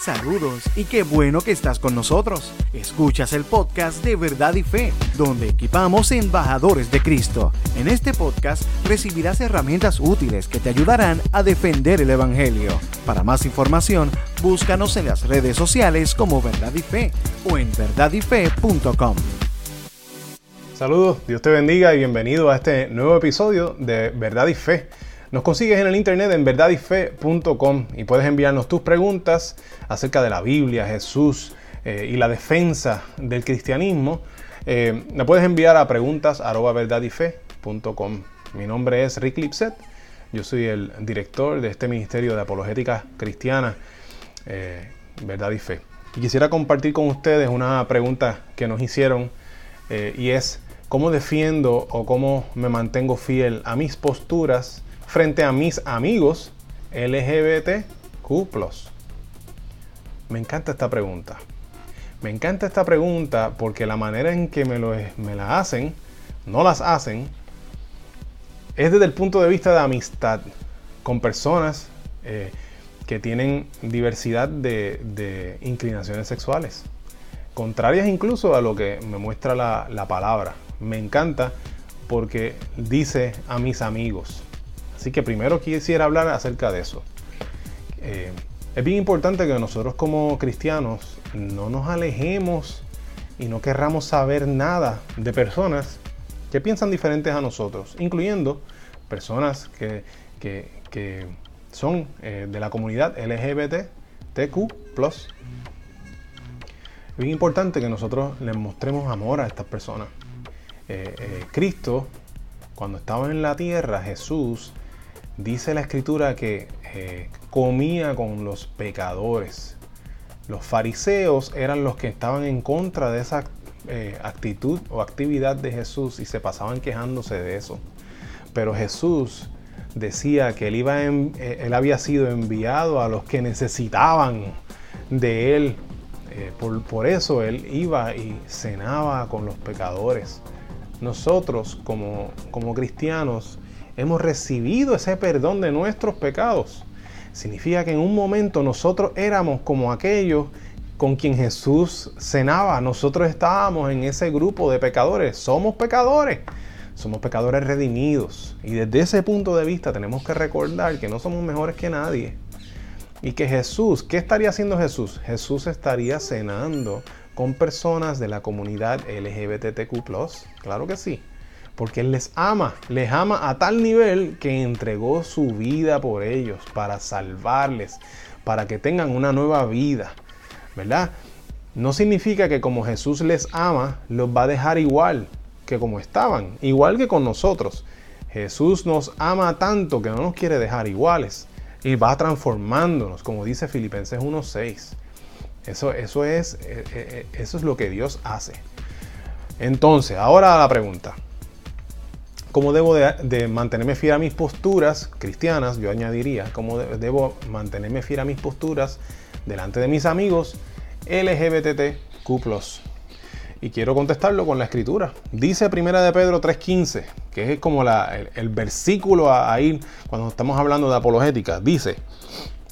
Saludos y qué bueno que estás con nosotros. Escuchas el podcast de Verdad y Fe, donde equipamos embajadores de Cristo. En este podcast recibirás herramientas útiles que te ayudarán a defender el Evangelio. Para más información, búscanos en las redes sociales como Verdad y Fe o en verdadyfe.com. Saludos, Dios te bendiga y bienvenido a este nuevo episodio de Verdad y Fe. Nos consigues en el internet en verdadyfe.com y puedes enviarnos tus preguntas acerca de la Biblia, Jesús eh, y la defensa del cristianismo. Eh, la puedes enviar a preguntas@verdadyfe.com. Mi nombre es Rick Lipset. Yo soy el director de este ministerio de apologética cristiana, eh, Verdad y Fe. Y quisiera compartir con ustedes una pregunta que nos hicieron y es cómo defiendo o cómo me mantengo fiel a mis posturas frente a mis amigos LGBTQ. Me encanta esta pregunta. Me encanta esta pregunta porque la manera en que me, lo, me la hacen, no las hacen, es desde el punto de vista de amistad con personas eh, que tienen diversidad de, inclinaciones sexuales, contrarias incluso a lo que me muestra la palabra. Me encanta porque dice a mis amigos. Así que primero quisiera hablar acerca de eso. Eh, es bien importante que nosotros como cristianos no nos alejemos y no querramos saber nada de personas que piensan diferentes a nosotros, incluyendo personas que, son eh, de la comunidad LGBTQ. Es bien importante que nosotros les mostremos amor a estas personas. Eh, Cristo, cuando estaba en la tierra, Jesús Dice la escritura que eh, comía con los pecadores. Los fariseos eran los que estaban en contra de esa eh, actitud o actividad de Jesús y se pasaban quejándose de eso. Pero Jesús decía que él, iba eh, él había sido enviado a los que necesitaban de él. por, por eso él iba y cenaba con los pecadores. Nosotros como, como cristianos hemos recibido ese perdón de nuestros pecados. Significa que en un momento nosotros éramos como aquellos con quien Jesús cenaba. Nosotros estábamos en ese grupo de pecadores. Somos pecadores. Somos pecadores redimidos. Y desde ese punto de vista tenemos que recordar que no somos mejores que nadie. Y que Jesús, ¿qué estaría haciendo Jesús? Jesús estaría cenando con personas de la comunidad LGBTQ. Claro que sí porque Él les ama, les ama a tal nivel que entregó su vida por ellos, para salvarles, para que tengan una nueva vida, ¿verdad? No significa que como Jesús les ama, los va a dejar igual que como estaban, igual que con nosotros. Jesús nos ama tanto que no nos quiere dejar iguales y va transformándonos, como dice Filipenses 1.6. Eso, eso, es, eh, eh, eso es lo que Dios hace. Entonces, ahora la pregunta cómo debo de, mantenerme fiel a mis posturas cristianas, yo añadiría, cómo debo mantenerme fiel a mis posturas delante de mis amigos LGBTQ+. Y quiero contestarlo con la escritura. Dice Primera de Pedro 3.15, que es como el, versículo a ir cuando estamos hablando de apologética. Dice,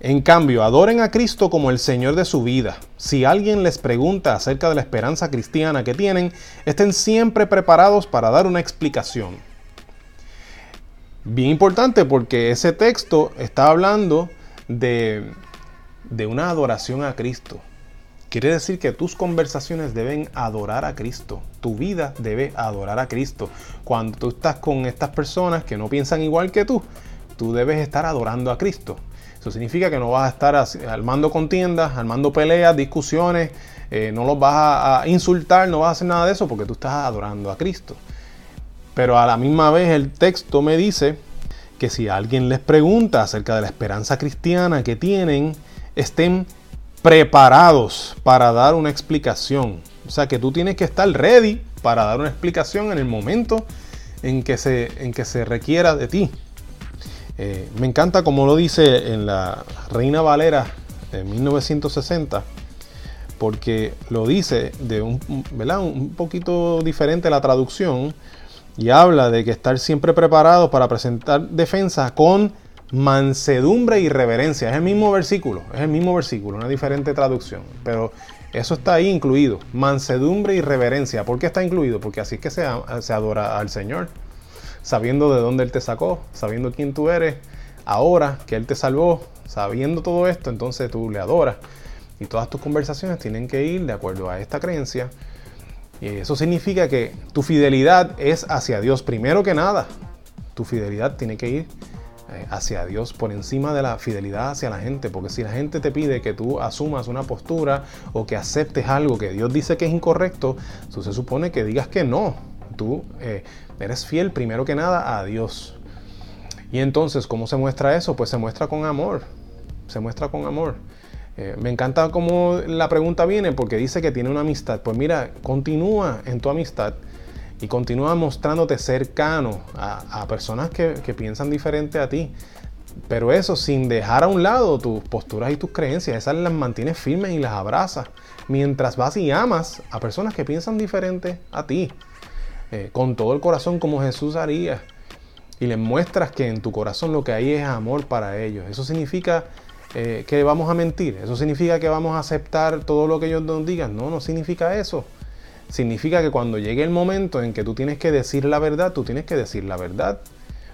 en cambio, adoren a Cristo como el Señor de su vida. Si alguien les pregunta acerca de la esperanza cristiana que tienen, estén siempre preparados para dar una explicación. Bien importante porque ese texto está hablando de, una adoración a Cristo. Quiere decir que tus conversaciones deben adorar a Cristo. Tu vida debe adorar a Cristo. Cuando tú estás con estas personas que no piensan igual que tú, tú debes estar adorando a Cristo. Eso significa que no vas a estar armando contiendas, armando peleas, discusiones, eh, no los vas a insultar, no vas a hacer nada de eso porque tú estás adorando a Cristo. Pero a la misma vez el texto me dice que si alguien les pregunta acerca de la esperanza cristiana que tienen, estén preparados para dar una explicación. O sea que tú tienes que estar ready para dar una explicación en el momento en que se, en que se requiera de ti. Eh, me encanta como lo dice en la Reina Valera de 1960, porque lo dice de un, un poquito diferente la traducción, y habla de que estar siempre preparado para presentar defensa con mansedumbre y reverencia. Es el mismo versículo, es el mismo versículo, una diferente traducción. Pero eso está ahí incluido. Mansedumbre y reverencia. ¿Por qué está incluido? Porque así es que se, se adora al Señor. Sabiendo de dónde Él te sacó, sabiendo quién tú eres, ahora que Él te salvó, sabiendo todo esto, entonces tú le adoras. Y todas tus conversaciones tienen que ir de acuerdo a esta creencia. Eso significa que tu fidelidad es hacia Dios primero que nada. Tu fidelidad tiene que ir eh, hacia Dios por encima de la fidelidad hacia la gente. Porque si la gente te pide que tú asumas una postura o que aceptes algo que Dios dice que es incorrecto, tú se supone que digas que no. Tú eh, eres fiel primero que nada a Dios. Y entonces, ¿cómo se muestra eso? Pues se muestra con amor. Se muestra con amor. Eh, me encanta cómo la pregunta viene porque dice que tiene una amistad. Pues mira, continúa en tu amistad y continúa mostrándote cercano a, personas que, piensan diferente a ti. Pero eso sin dejar a un lado tus posturas y tus creencias, esas las mantienes firmes y las abrazas. Mientras vas y amas a personas que piensan diferente a ti. Eh, con todo el corazón como Jesús haría. Y les muestras que en tu corazón lo que hay es amor para ellos. Eso significa eh, que vamos a mentir. Eso significa que vamos a aceptar todo lo que ellos nos digan. No, no significa eso significa que cuando llegue el momento en que tú tienes que decir la verdad, tú tienes que decir la verdad.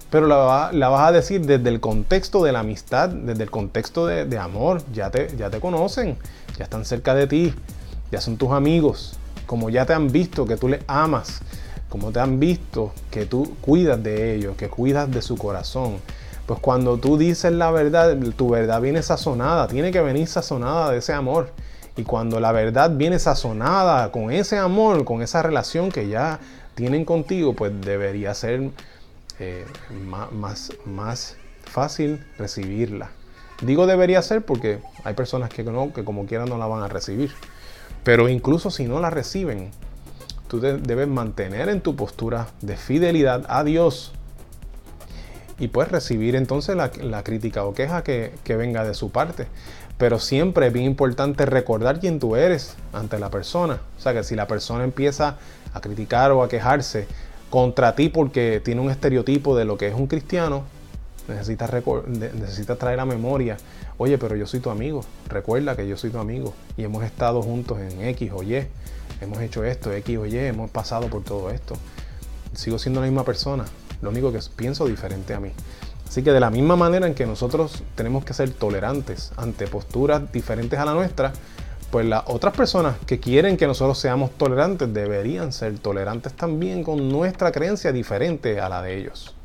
Pero la, vas a decir desde el contexto de la amistad, desde el contexto de, amor. Ya te, ya te conocen, ya están cerca de ti, ya son tus amigos. Como ya te han visto que tú les amas, como te han visto que tú cuidas de ellos, que cuidas de su corazón. Pues cuando tú dices la verdad, tu verdad viene sazonada, tiene que venir sazonada de ese amor. Y cuando la verdad viene sazonada con ese amor, con esa relación que ya tienen contigo, pues debería ser eh, más, más, fácil recibirla. Digo debería ser porque hay personas que no, que como quieran no la van a recibir. Pero incluso si no la reciben, tú debes mantener en tu postura de fidelidad a Dios y puedes recibir entonces la, crítica o queja que, que, venga de su parte. Pero siempre es bien importante recordar quién tú eres ante la persona. O sea que si la persona empieza a criticar o a quejarse contra ti porque tiene un estereotipo de lo que es un cristiano, necesitas, necesitas traer a memoria, oye, pero yo soy tu amigo, recuerda que yo soy tu amigo y hemos estado juntos en X o Y, hemos hecho esto, X o Y, hemos pasado por todo esto. Sigo siendo la misma persona, lo único que pienso diferente a mí. Así que de la misma manera en que nosotros tenemos que ser tolerantes ante posturas diferentes a la nuestra, pues las otras personas que quieren que nosotros seamos tolerantes deberían ser tolerantes también con nuestra creencia diferente a la de ellos.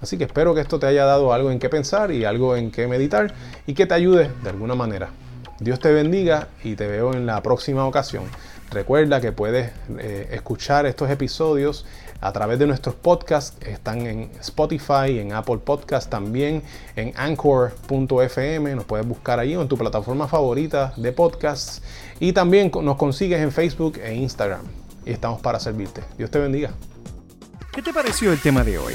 Así que espero que esto te haya dado algo en qué pensar y algo en qué meditar y que te ayude de alguna manera. Dios te bendiga y te veo en la próxima ocasión. Recuerda que puedes eh, escuchar estos episodios a través de nuestros podcasts. Están en Spotify, en Apple Podcast también, en anchor.fm. Nos puedes buscar ahí o en tu plataforma favorita de podcasts. Y también nos consigues en Facebook e Instagram. Y estamos para servirte. Dios te bendiga. ¿Qué te pareció el tema de hoy?